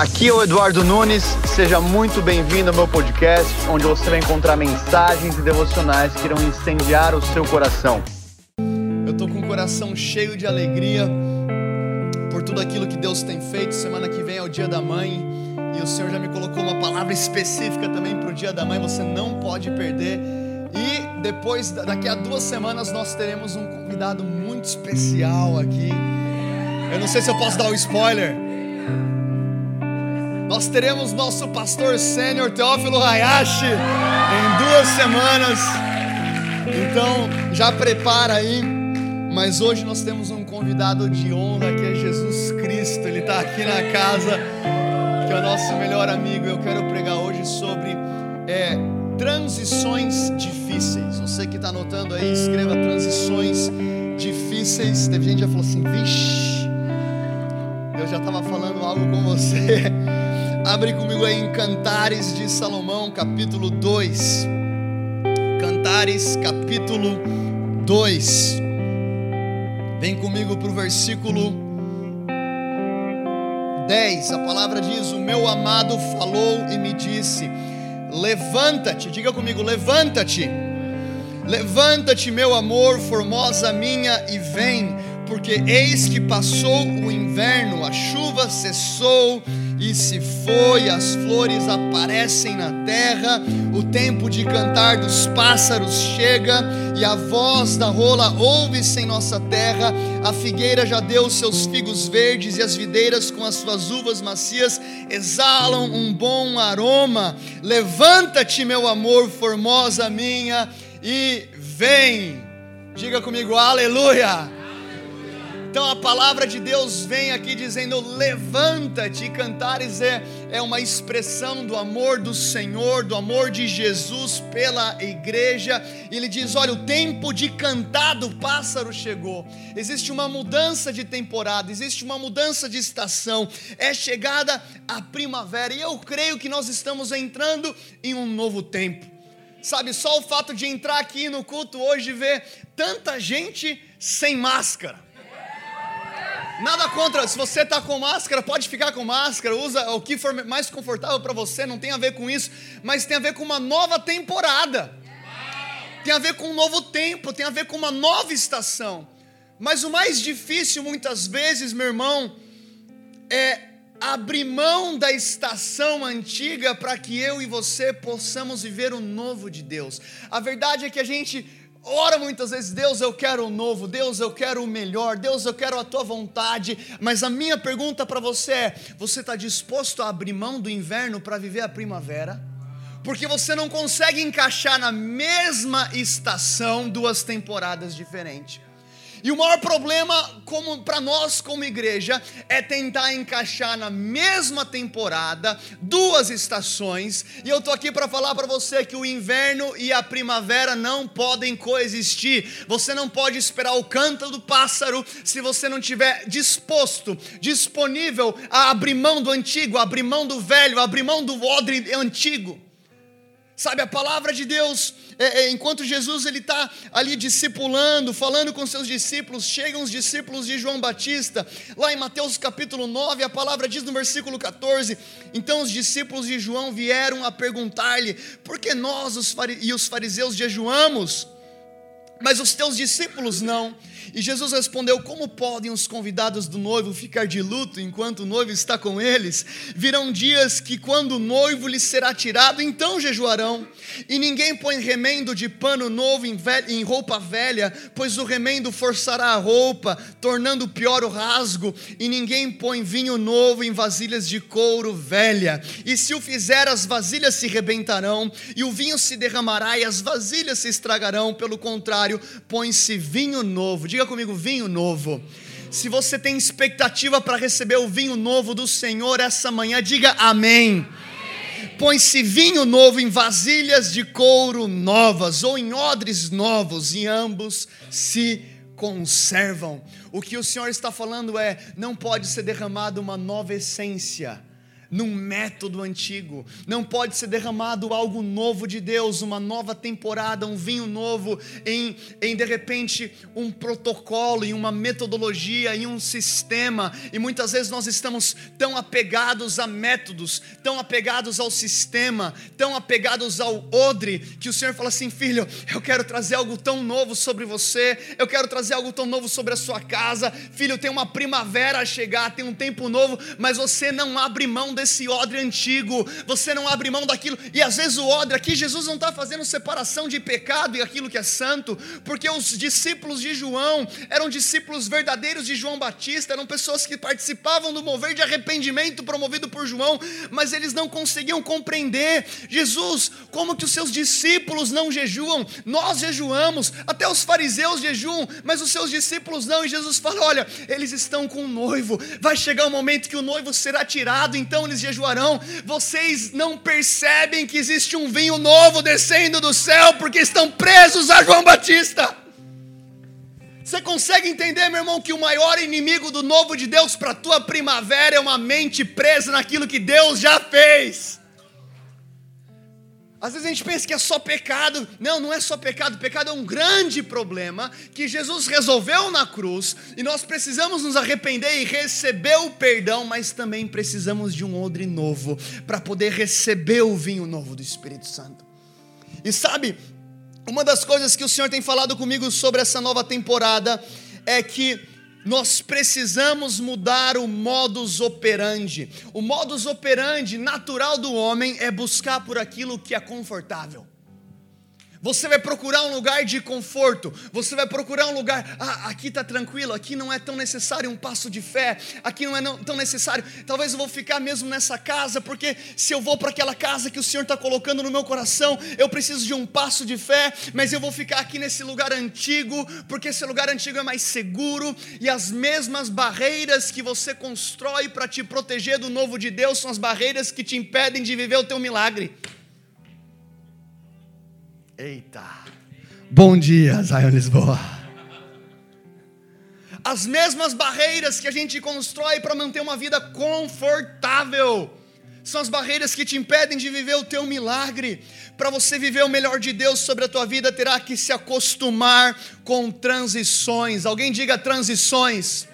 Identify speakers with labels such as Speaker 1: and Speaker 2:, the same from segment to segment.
Speaker 1: Aqui é o Eduardo Nunes, seja muito bem-vindo ao meu podcast, onde você vai encontrar mensagens e devocionais que irão incendiar o seu coração.
Speaker 2: Eu tô com o coração cheio de alegria por tudo aquilo que Deus tem feito. Semana que vem é o Dia da Mãe e o Senhor já me colocou uma palavra específica também para o Dia da Mãe. Você não pode perder. E depois, daqui a duas semanas, nós teremos um convidado muito especial aqui. Eu não sei se eu posso dar um spoiler. Nós teremos nosso pastor sênior Teófilo Hayashi em duas semanas. Então, já prepara aí. Mas hoje nós temos um convidado de honra que é Jesus Cristo. Ele está aqui na casa, que é o nosso melhor amigo. Eu quero pregar hoje sobre é, transições difíceis. Você que está anotando aí, escreva transições difíceis. Teve gente que já falou assim: vixe eu já estava falando algo com você. Abre comigo aí em Cantares de Salomão, capítulo 2. Cantares, capítulo 2. Vem comigo para o versículo 10. A palavra diz: O meu amado falou e me disse: Levanta-te, diga comigo, levanta-te. Levanta-te, meu amor, formosa minha, e vem porque eis que passou o inverno, a chuva cessou e se foi, as flores aparecem na terra, o tempo de cantar dos pássaros chega e a voz da rola ouve-se em nossa terra. A figueira já deu seus figos verdes e as videiras com as suas uvas macias exalam um bom aroma. Levanta-te, meu amor, formosa minha, e vem. Diga comigo, aleluia. Então a palavra de Deus vem aqui dizendo: levanta-te, e cantares é, é uma expressão do amor do Senhor, do amor de Jesus pela igreja. Ele diz: olha, o tempo de cantar do pássaro chegou. Existe uma mudança de temporada, existe uma mudança de estação, é chegada a primavera, e eu creio que nós estamos entrando em um novo tempo. Sabe, só o fato de entrar aqui no culto hoje e ver tanta gente sem máscara Nada contra, se você está com máscara, pode ficar com máscara, usa o que for mais confortável para você, não tem a ver com isso, mas tem a ver com uma nova temporada, tem a ver com um novo tempo, tem a ver com uma nova estação. Mas o mais difícil muitas vezes, meu irmão, é abrir mão da estação antiga para que eu e você possamos viver o novo de Deus. A verdade é que a gente Ora muitas vezes, Deus, eu quero o novo, Deus, eu quero o melhor, Deus, eu quero a tua vontade, mas a minha pergunta para você é: você está disposto a abrir mão do inverno para viver a primavera? Porque você não consegue encaixar na mesma estação duas temporadas diferentes. E o maior problema como para nós como igreja é tentar encaixar na mesma temporada duas estações. E eu tô aqui para falar para você que o inverno e a primavera não podem coexistir. Você não pode esperar o canto do pássaro se você não tiver disposto, disponível a abrir mão do antigo, abrir mão do velho, abrir mão do odre antigo. Sabe, a palavra de Deus, é, é, enquanto Jesus ele está ali discipulando, falando com seus discípulos, chegam os discípulos de João Batista, lá em Mateus capítulo 9, a palavra diz no versículo 14: Então os discípulos de João vieram a perguntar-lhe, por que nós os e os fariseus jejuamos? Mas os teus discípulos não. E Jesus respondeu: Como podem os convidados do noivo ficar de luto enquanto o noivo está com eles? Virão dias que, quando o noivo lhes será tirado, então jejuarão. E ninguém põe remendo de pano novo em, roupa velha, pois o remendo forçará a roupa, tornando pior o rasgo. E ninguém põe vinho novo em vasilhas de couro velha. E se o fizer, as vasilhas se rebentarão, e o vinho se derramará, e as vasilhas se estragarão. Pelo contrário, põe-se vinho novo. Diga comigo, vinho novo. Se você tem expectativa para receber o vinho novo do Senhor essa manhã, diga amém. Põe-se vinho novo em vasilhas de couro novas ou em odres novos, e ambos se conservam. O que o Senhor está falando é: não pode ser derramada uma nova essência num método antigo. Não pode ser derramado algo novo de Deus, uma nova temporada, um vinho novo, em, em de repente um protocolo, em uma metodologia, em um sistema. E muitas vezes nós estamos tão apegados a métodos, tão apegados ao sistema, tão apegados ao odre, que o Senhor fala assim: filho, eu quero trazer algo tão novo sobre você, eu quero trazer algo tão novo sobre a sua casa. Filho, tem uma primavera a chegar, tem um tempo novo, mas você não abre mão desse odre antigo, você não abre mão daquilo, e às vezes o odre aqui, Jesus não está fazendo separação de pecado e aquilo que é santo, porque os discípulos de João eram discípulos verdadeiros de João Batista, eram pessoas que participavam do mover de arrependimento promovido por João, mas eles não conseguiam compreender, Jesus, como que os seus discípulos não jejuam, nós jejuamos, até os fariseus jejuam, mas os seus discípulos não, e Jesus fala: olha, eles estão com o noivo, vai chegar o momento que o noivo será tirado, então eles jejuarão. Vocês não percebem que existe um vinho novo descendo do céu porque estão presos a João Batista. Você consegue entender, meu irmão, que o maior inimigo do novo de Deus para a tua primavera é uma mente presa naquilo que Deus já fez? Às vezes a gente pensa que é só pecado. Não, não é só pecado. Pecado é um grande problema que Jesus resolveu na cruz e nós precisamos nos arrepender e receber o perdão, mas também precisamos de um odre novo para poder receber o vinho novo do Espírito Santo. E sabe, uma das coisas que o Senhor tem falado comigo sobre essa nova temporada é que nós precisamos mudar o modus operandi. O modus operandi natural do homem é buscar por aquilo que é confortável. Você vai procurar um lugar de conforto. Você vai procurar um lugar. Ah, aqui está tranquilo. Aqui não é tão necessário um passo de fé. Aqui não é não, tão necessário. Talvez eu vou ficar mesmo nessa casa, porque se eu vou para aquela casa que o Senhor está colocando no meu coração, eu preciso de um passo de fé. Mas eu vou ficar aqui nesse lugar antigo, porque esse lugar antigo é mais seguro. E as mesmas barreiras que você constrói para te proteger do novo de Deus são as barreiras que te impedem de viver o teu milagre. Eita! Bom dia, Zion Lisboa. As mesmas barreiras que a gente constrói para manter uma vida confortável são as barreiras que te impedem de viver o teu milagre. Para você viver o melhor de Deus sobre a tua vida, terá que se acostumar com transições. Alguém diga transições.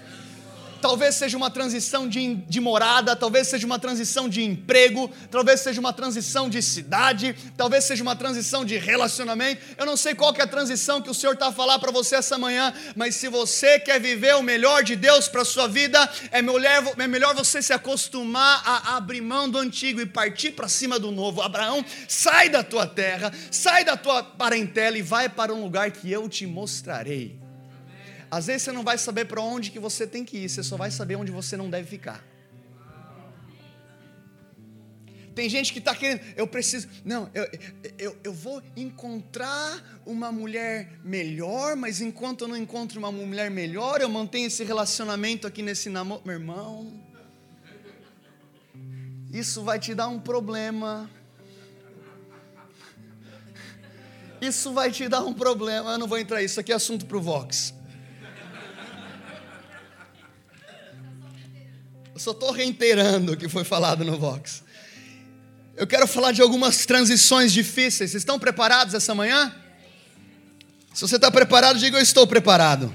Speaker 2: Talvez seja uma transição de, de morada, talvez seja uma transição de emprego, talvez seja uma transição de cidade, talvez seja uma transição de relacionamento. Eu não sei qual é a transição que o Senhor está a falar para você essa manhã, mas se você quer viver o melhor de Deus para a sua vida, é melhor, é melhor você se acostumar a abrir mão do antigo e partir para cima do novo. Abraão, sai da tua terra, sai da tua parentela e vai para um lugar que eu te mostrarei. Às vezes você não vai saber para onde que você tem que ir, você só vai saber onde você não deve ficar. Tem gente que está querendo, eu preciso, não, eu, eu, eu vou encontrar uma mulher melhor, mas enquanto eu não encontro uma mulher melhor, eu mantenho esse relacionamento aqui nesse namoro. Meu irmão, isso vai te dar um problema. Isso vai te dar um problema. Eu não vou entrar isso aqui é assunto para o Vox. Eu só estou reiterando o que foi falado no Vox. Eu quero falar de algumas transições difíceis. Vocês estão preparados essa manhã? Se você está preparado, diga eu estou preparado.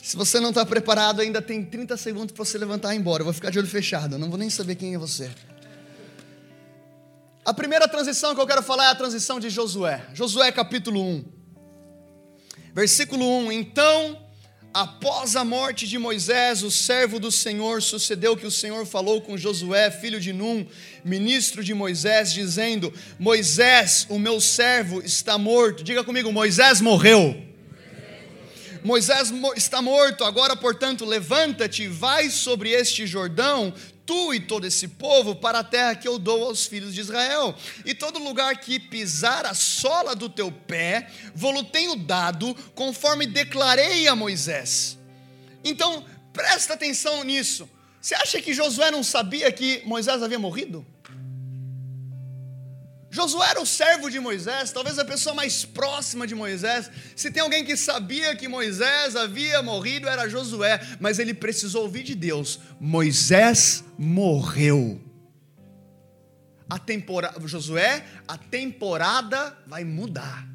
Speaker 2: Se você não está preparado, ainda tem 30 segundos para você levantar e ir embora. Eu vou ficar de olho fechado, eu não vou nem saber quem é você. A primeira transição que eu quero falar é a transição de Josué. Josué capítulo 1. Versículo 1. Então após a morte de Moisés, o servo do Senhor, sucedeu que o Senhor falou com Josué, filho de Num, ministro de Moisés, dizendo: Moisés, o meu servo, está morto. Diga comigo: Moisés morreu. Moisés está morto, agora, portanto, levanta-te, vai sobre este Jordão, tu e todo esse povo para a terra que eu dou aos filhos de Israel. E todo lugar que pisar a sola do teu pé, vou-lo tenho dado, conforme declarei a Moisés. Então, presta atenção nisso. Você acha que Josué não sabia que Moisés havia morrido? Josué era o servo de Moisés, talvez a pessoa mais próxima de Moisés. Se tem alguém que sabia que Moisés havia morrido, era Josué, mas ele precisou ouvir de Deus: Moisés morreu. A temporada, Josué, a temporada vai mudar.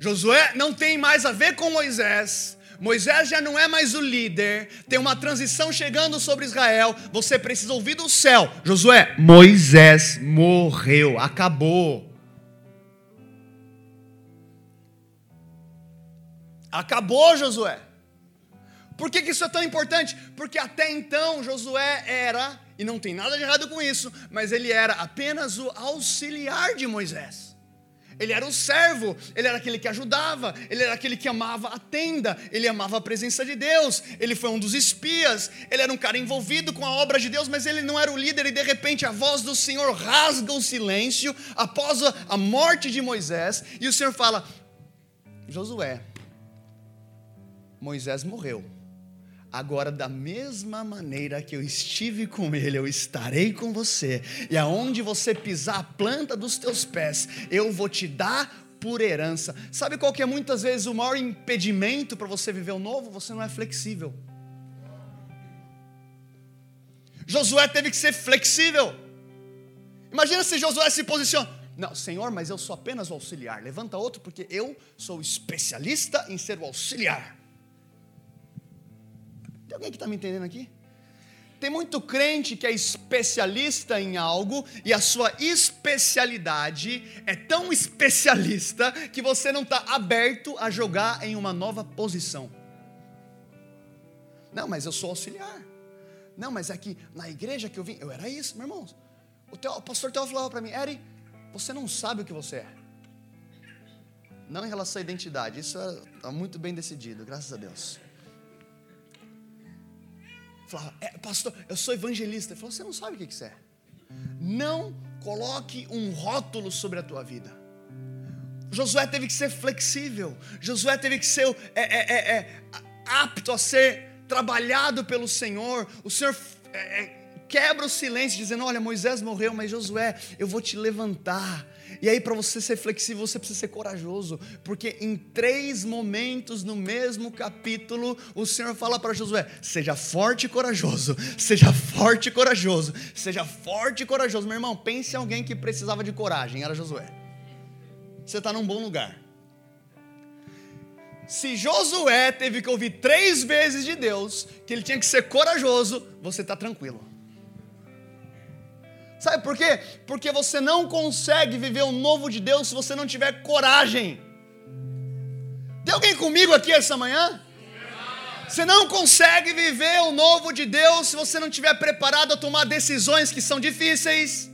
Speaker 2: Josué não tem mais a ver com Moisés, Moisés já não é mais o líder, tem uma transição chegando sobre Israel. Você precisa ouvir do céu, Josué. Moisés morreu, acabou. Acabou, Josué. Por que, que isso é tão importante? Porque até então Josué era, e não tem nada de errado com isso, mas ele era apenas o auxiliar de Moisés. Ele era o servo, ele era aquele que ajudava, ele era aquele que amava a tenda, ele amava a presença de Deus, ele foi um dos espias, ele era um cara envolvido com a obra de Deus, mas ele não era o líder, e de repente a voz do Senhor rasga o silêncio após a morte de Moisés, e o Senhor fala: Josué, Moisés morreu Agora, da mesma maneira que eu estive com ele, eu estarei com você, e aonde você pisar a planta dos teus pés, eu vou te dar por herança. Sabe qual que é muitas vezes o maior impedimento para você viver o novo? Você não é flexível. Josué teve que ser flexível. Imagina se Josué se posiciona. Não, Senhor, mas eu sou apenas o auxiliar. Levanta outro, porque eu sou especialista em ser o auxiliar. Tem alguém que está me entendendo aqui? Tem muito crente que é especialista em algo e a sua especialidade é tão especialista que você não está aberto a jogar em uma nova posição. Não, mas eu sou auxiliar. Não, mas é que na igreja que eu vim, eu era isso, meu irmão. O, teu, o pastor Teo falava para mim, Eri, você não sabe o que você é. Não em relação à identidade, isso está muito bem decidido, graças a Deus. É, pastor, eu sou evangelista. Ele falou, você não sabe o que, que é. Não coloque um rótulo sobre a tua vida. Josué teve que ser flexível. Josué teve que ser é, é, é, é apto a ser trabalhado pelo Senhor. O Senhor é, quebra o silêncio, dizendo: Olha, Moisés morreu, mas Josué, eu vou te levantar. E aí, para você ser flexível, você precisa ser corajoso, porque em três momentos no mesmo capítulo, o Senhor fala para Josué: seja forte e corajoso, seja forte e corajoso, seja forte e corajoso. Meu irmão, pense em alguém que precisava de coragem, era Josué. Você está num bom lugar. Se Josué teve que ouvir três vezes de Deus que ele tinha que ser corajoso, você está tranquilo. Sabe por quê? Porque você não consegue viver o novo de Deus se você não tiver coragem. Tem alguém comigo aqui essa manhã? Você não consegue viver o novo de Deus se você não estiver preparado a tomar decisões que são difíceis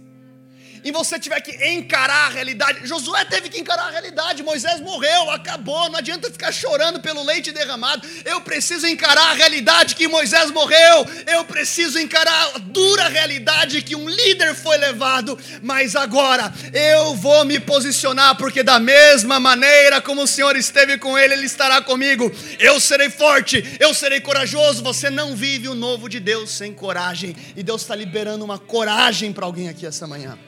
Speaker 2: e você tiver que encarar a realidade. Josué teve que encarar a realidade. Moisés morreu, acabou. Não adianta ficar chorando pelo leite derramado. Eu preciso encarar a realidade que Moisés morreu. Eu preciso encarar a dura realidade que um líder foi levado. Mas agora eu vou me posicionar, porque da mesma maneira como o Senhor esteve com ele, ele estará comigo. Eu serei forte, eu serei corajoso. Você não vive o novo de Deus sem coragem. E Deus está liberando uma coragem para alguém aqui essa manhã.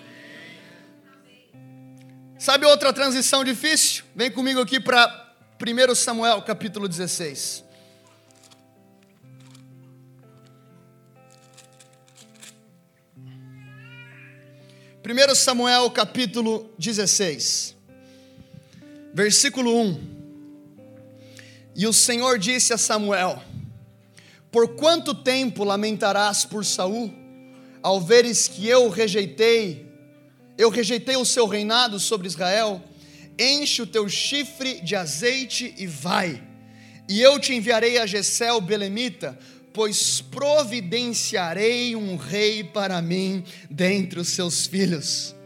Speaker 2: Sabe outra transição difícil? Vem comigo aqui para 1 Samuel capítulo 16. Primeiro Samuel capítulo 16, versículo 1. E o Senhor disse a Samuel: Por quanto tempo lamentarás por Saul, ao veres que eu rejeitei eu rejeitei o seu reinado sobre Israel, enche o teu chifre de azeite e vai, e eu te enviarei a Gesel Belemita, pois providenciarei um rei para mim dentre os seus filhos.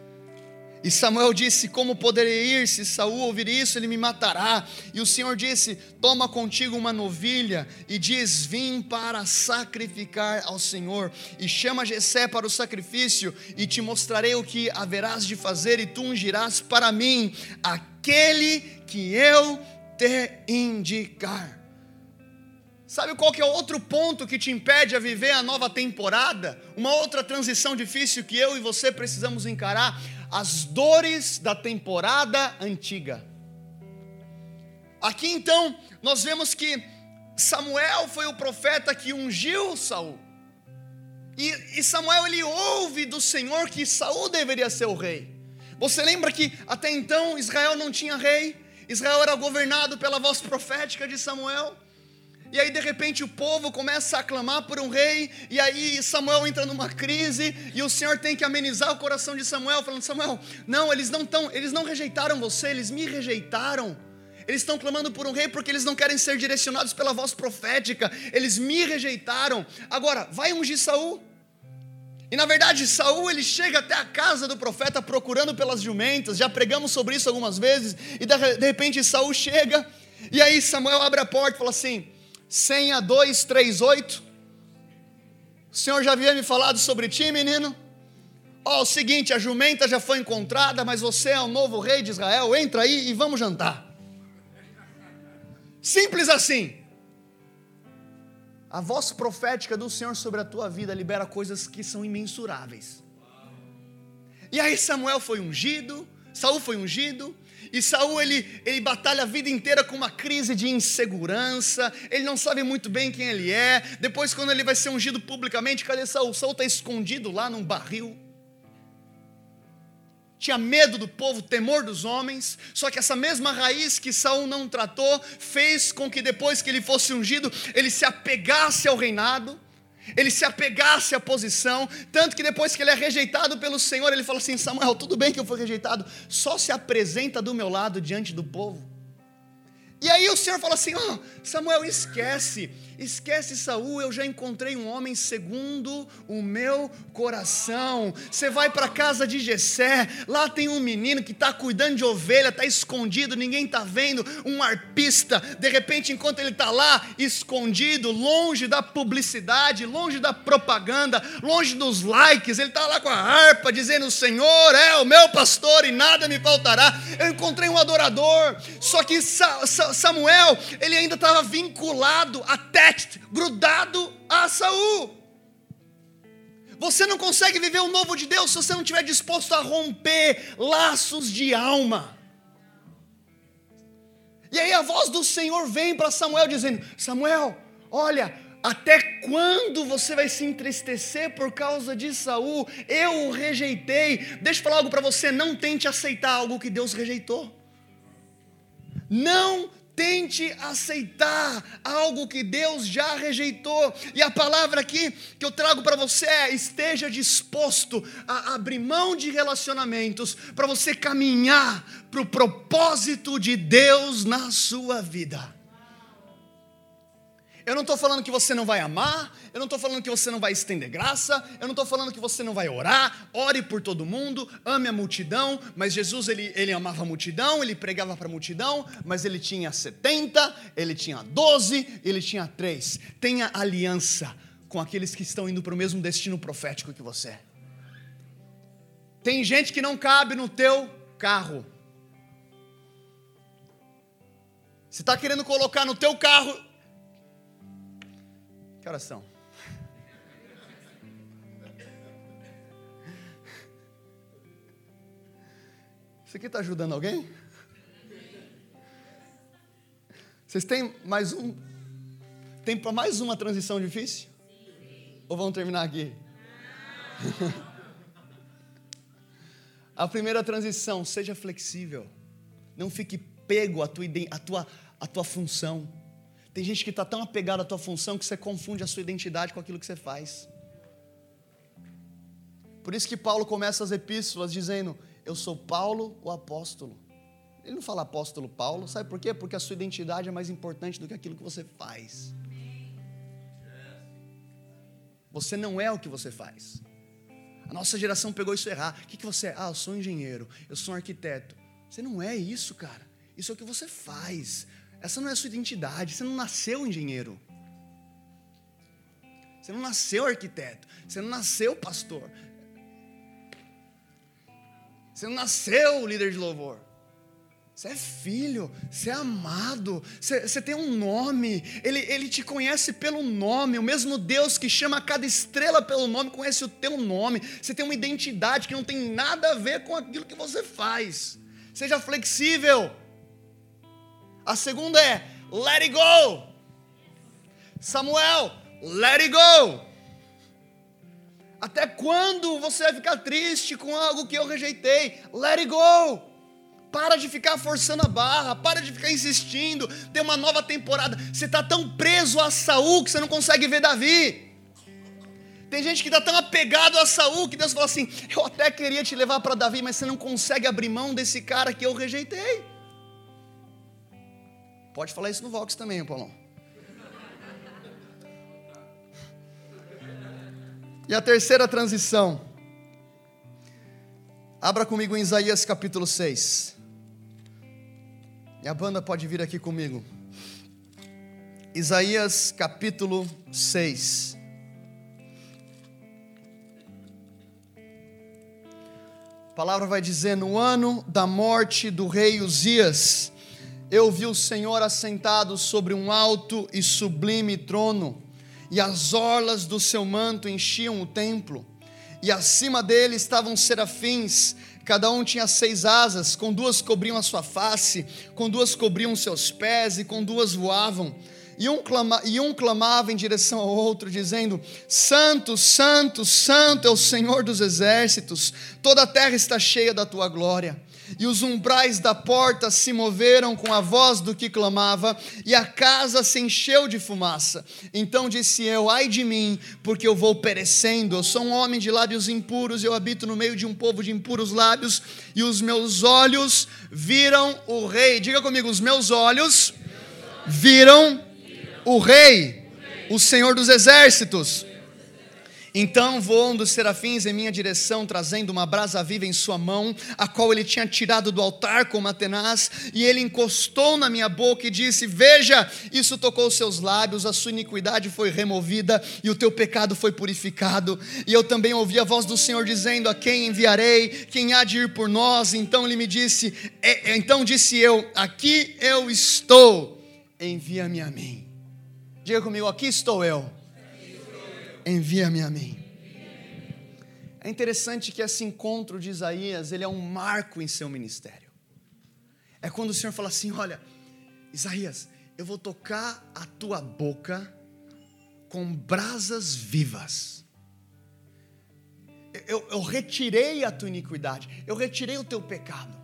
Speaker 2: E Samuel disse: Como poderei ir? Se Saul ouvir isso, ele me matará. E o Senhor disse: Toma contigo uma novilha e diz: Vim para sacrificar ao Senhor. E chama Jessé para o sacrifício, e te mostrarei o que haverás de fazer, e tu ungirás para mim aquele que eu te indicar. Sabe qual que é outro ponto que te impede a viver a nova temporada? Uma outra transição difícil que eu e você precisamos encarar? As dores da temporada antiga. Aqui então, nós vemos que Samuel foi o profeta que ungiu Saul. E, e Samuel ele ouve do Senhor que Saul deveria ser o rei. Você lembra que até então Israel não tinha rei? Israel era governado pela voz profética de Samuel. E aí de repente o povo começa a clamar por um rei, e aí Samuel entra numa crise, e o Senhor tem que amenizar o coração de Samuel, falando: Samuel, não, eles não estão, eles não rejeitaram você, eles me rejeitaram. Eles estão clamando por um rei porque eles não querem ser direcionados pela voz profética. Eles me rejeitaram. Agora, vai ungir Saul. E na verdade, Saul ele chega até a casa do profeta procurando pelas jumentas. Já pregamos sobre isso algumas vezes. E de repente Saul chega e aí Samuel abre a porta e fala assim: senha 238. O senhor já havia me falado sobre ti, menino? Ó, oh, o seguinte, a jumenta já foi encontrada, mas você é o novo rei de Israel, entra aí e vamos jantar. Simples assim. A voz profética do Senhor sobre a tua vida libera coisas que são imensuráveis. E aí Samuel foi ungido, Saul foi ungido, e Saul ele, ele batalha a vida inteira com uma crise de insegurança, ele não sabe muito bem quem ele é. Depois, quando ele vai ser ungido publicamente, cadê Saul? Saul está escondido lá num barril. Tinha medo do povo, temor dos homens, só que essa mesma raiz que Saul não tratou fez com que depois que ele fosse ungido, ele se apegasse ao reinado ele se apegasse à posição, tanto que depois que ele é rejeitado pelo Senhor, ele fala assim: Samuel, tudo bem que eu fui rejeitado, só se apresenta do meu lado diante do povo. E aí o Senhor fala assim: oh, Samuel, esquece, esquece Saul, eu já encontrei um homem segundo o meu coração. Você vai para a casa de Jessé, lá tem um menino que está cuidando de ovelha, está escondido, ninguém está vendo, um arpista. De repente, enquanto ele está lá, escondido, longe da publicidade, longe da propaganda, longe dos likes, ele está lá com a harpa dizendo: O Senhor é o meu pastor e nada me faltará. Eu encontrei um adorador, só que Sa Sa Samuel, ele ainda estava vinculado, attached, grudado a Saul. Você não consegue viver o novo de Deus se você não estiver disposto a romper laços de alma. E aí a voz do Senhor vem para Samuel dizendo: Samuel, olha, até quando você vai se entristecer por causa de Saul? Eu o rejeitei. Deixa eu falar algo para você, não tente aceitar algo que Deus rejeitou. Não Tente aceitar algo que Deus já rejeitou. E a palavra aqui que eu trago para você é: esteja disposto a abrir mão de relacionamentos para você caminhar para o propósito de Deus na sua vida. Eu não estou falando que você não vai amar, eu não estou falando que você não vai estender graça, eu não estou falando que você não vai orar, ore por todo mundo, ame a multidão, mas Jesus ele, ele amava a multidão, ele pregava para a multidão, mas ele tinha 70, ele tinha 12, ele tinha 3. Tenha aliança com aqueles que estão indo para o mesmo destino profético que você. Tem gente que não cabe no teu carro. Você está querendo colocar no teu carro que horas são? Isso aqui está ajudando alguém? Vocês têm mais um? Tem para mais uma transição difícil? Ou vamos terminar aqui? A primeira transição, seja flexível. Não fique pego à tua, à tua, à tua função. Tem gente que está tão apegada à tua função que você confunde a sua identidade com aquilo que você faz. Por isso que Paulo começa as epístolas dizendo: Eu sou Paulo, o apóstolo. Ele não fala apóstolo Paulo, sabe por quê? Porque a sua identidade é mais importante do que aquilo que você faz. Você não é o que você faz. A nossa geração pegou isso errado. O que, que você é? Ah, eu sou um engenheiro, eu sou um arquiteto. Você não é isso, cara. Isso é o que você faz. Essa não é a sua identidade. Você não nasceu engenheiro. Você não nasceu arquiteto. Você não nasceu pastor. Você não nasceu líder de louvor. Você é filho, você é amado, você, você, tem um nome, ele, ele te conhece pelo nome. O mesmo Deus que chama cada estrela pelo nome conhece o teu nome. Você tem uma identidade que não tem nada a ver com aquilo que você faz. Seja flexível. A segunda é let it go. Samuel, let it go. Até quando você vai ficar triste com algo que eu rejeitei? Let it go. Para de ficar forçando a barra, para de ficar insistindo. Tem uma nova temporada. Você está tão preso a Saul que você não consegue ver Davi. Tem gente que está tão apegado a Saul que Deus fala assim: Eu até queria te levar para Davi, mas você não consegue abrir mão desse cara que eu rejeitei. Pode falar isso no Vox também, Paulão. E a terceira transição. Abra comigo em Isaías capítulo 6. E a banda pode vir aqui comigo. Isaías capítulo 6. A palavra vai dizer: No ano da morte do rei Uzias, eu vi o Senhor assentado sobre um alto e sublime trono, e as orlas do seu manto enchiam o templo, e acima dele estavam serafins Cada um tinha seis asas, com duas cobriam a sua face, com duas cobriam seus pés e com duas voavam. E um, clama, e um clamava em direção ao outro, dizendo: Santo, Santo, Santo é o Senhor dos exércitos, toda a terra está cheia da tua glória e os umbrais da porta se moveram com a voz do que clamava, e a casa se encheu de fumaça. Então disse eu: Ai de mim, porque eu vou perecendo. Eu sou um homem de lábios impuros, eu habito no meio de um povo de impuros lábios, e os meus olhos viram o rei. Diga comigo: os meus olhos viram o rei, o Senhor dos exércitos. Então voam dos serafins em minha direção, trazendo uma brasa viva em sua mão, a qual ele tinha tirado do altar com uma tenaz, e ele encostou na minha boca e disse: Veja, isso tocou os seus lábios, a sua iniquidade foi removida e o teu pecado foi purificado. E eu também ouvi a voz do Senhor dizendo: A quem enviarei? Quem há de ir por nós? Então ele me disse: é, Então disse eu: Aqui eu estou, envia-me a mim. Diga comigo: Aqui estou eu envia-me a mim. É interessante que esse encontro de Isaías, ele é um marco em seu ministério. É quando o Senhor fala assim: Olha, Isaías, eu vou tocar a tua boca com brasas vivas. Eu, eu, retirei a tua iniquidade, eu retirei o teu pecado.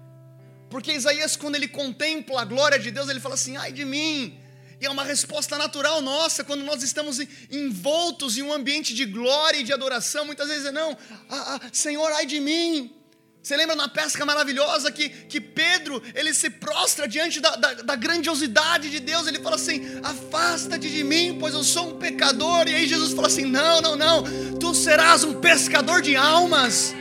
Speaker 2: Porque Isaías, quando ele contempla a glória de Deus, ele fala assim: ai de mim, e é uma resposta natural nossa quando nós estamos envoltos em um ambiente de glória e de adoração. Muitas vezes é não, ah, ah, Senhor, ai de mim. Você lembra na pesca maravilhosa que, que Pedro ele se prostra diante da, da, da grandiosidade de Deus? Ele fala assim: Afasta-te de mim, pois eu sou um pecador. E aí Jesus fala assim: Não, não, não, tu serás um pescador de almas.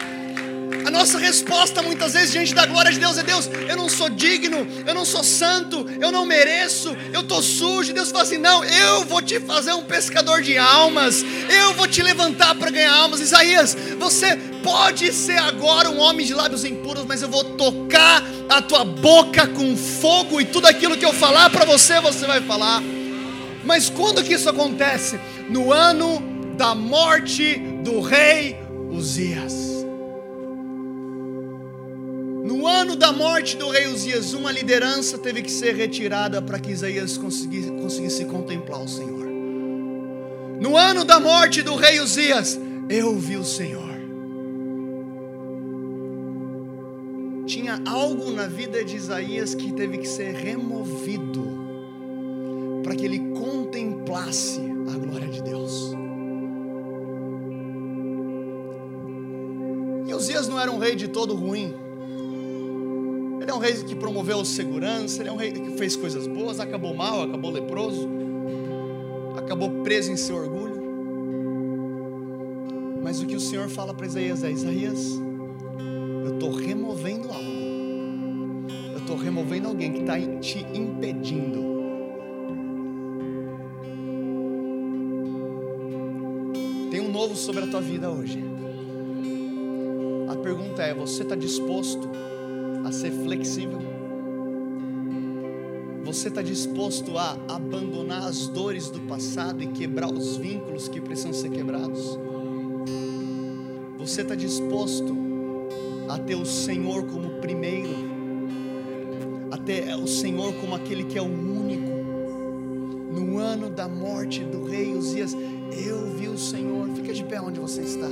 Speaker 2: A nossa resposta muitas vezes diante da glória de Deus é: Deus, eu não sou digno, eu não sou santo, eu não mereço, eu estou sujo. Deus fala assim: Não, eu vou te fazer um pescador de almas, eu vou te levantar para ganhar almas. Isaías, você pode ser agora um homem de lábios impuros, mas eu vou tocar a tua boca com fogo e tudo aquilo que eu falar para você, você vai falar. Mas quando que isso acontece? No ano da morte do rei Uzias. No ano da morte do rei Uzias, uma liderança teve que ser retirada para que Isaías conseguisse, conseguisse contemplar o Senhor. No ano da morte do rei Uzias, eu vi o Senhor. Tinha algo na vida de Isaías que teve que ser removido para que ele contemplasse a glória de Deus. E Uzias não era um rei de todo ruim. Ele é um rei que promoveu segurança, ele é um rei que fez coisas boas, acabou mal, acabou leproso, acabou preso em seu orgulho. Mas o que o Senhor fala para Isaías é: Isaías, eu estou removendo algo, eu estou removendo alguém que está te impedindo. Tem um novo sobre a tua vida hoje. A pergunta é: você está disposto a ser flexível. Você está disposto a abandonar as dores do passado e quebrar os vínculos que precisam ser quebrados? Você está disposto a ter o Senhor como primeiro, a ter o Senhor como aquele que é o único? No ano da morte do rei Uzias, eu vi o Senhor. Fica de pé onde você está.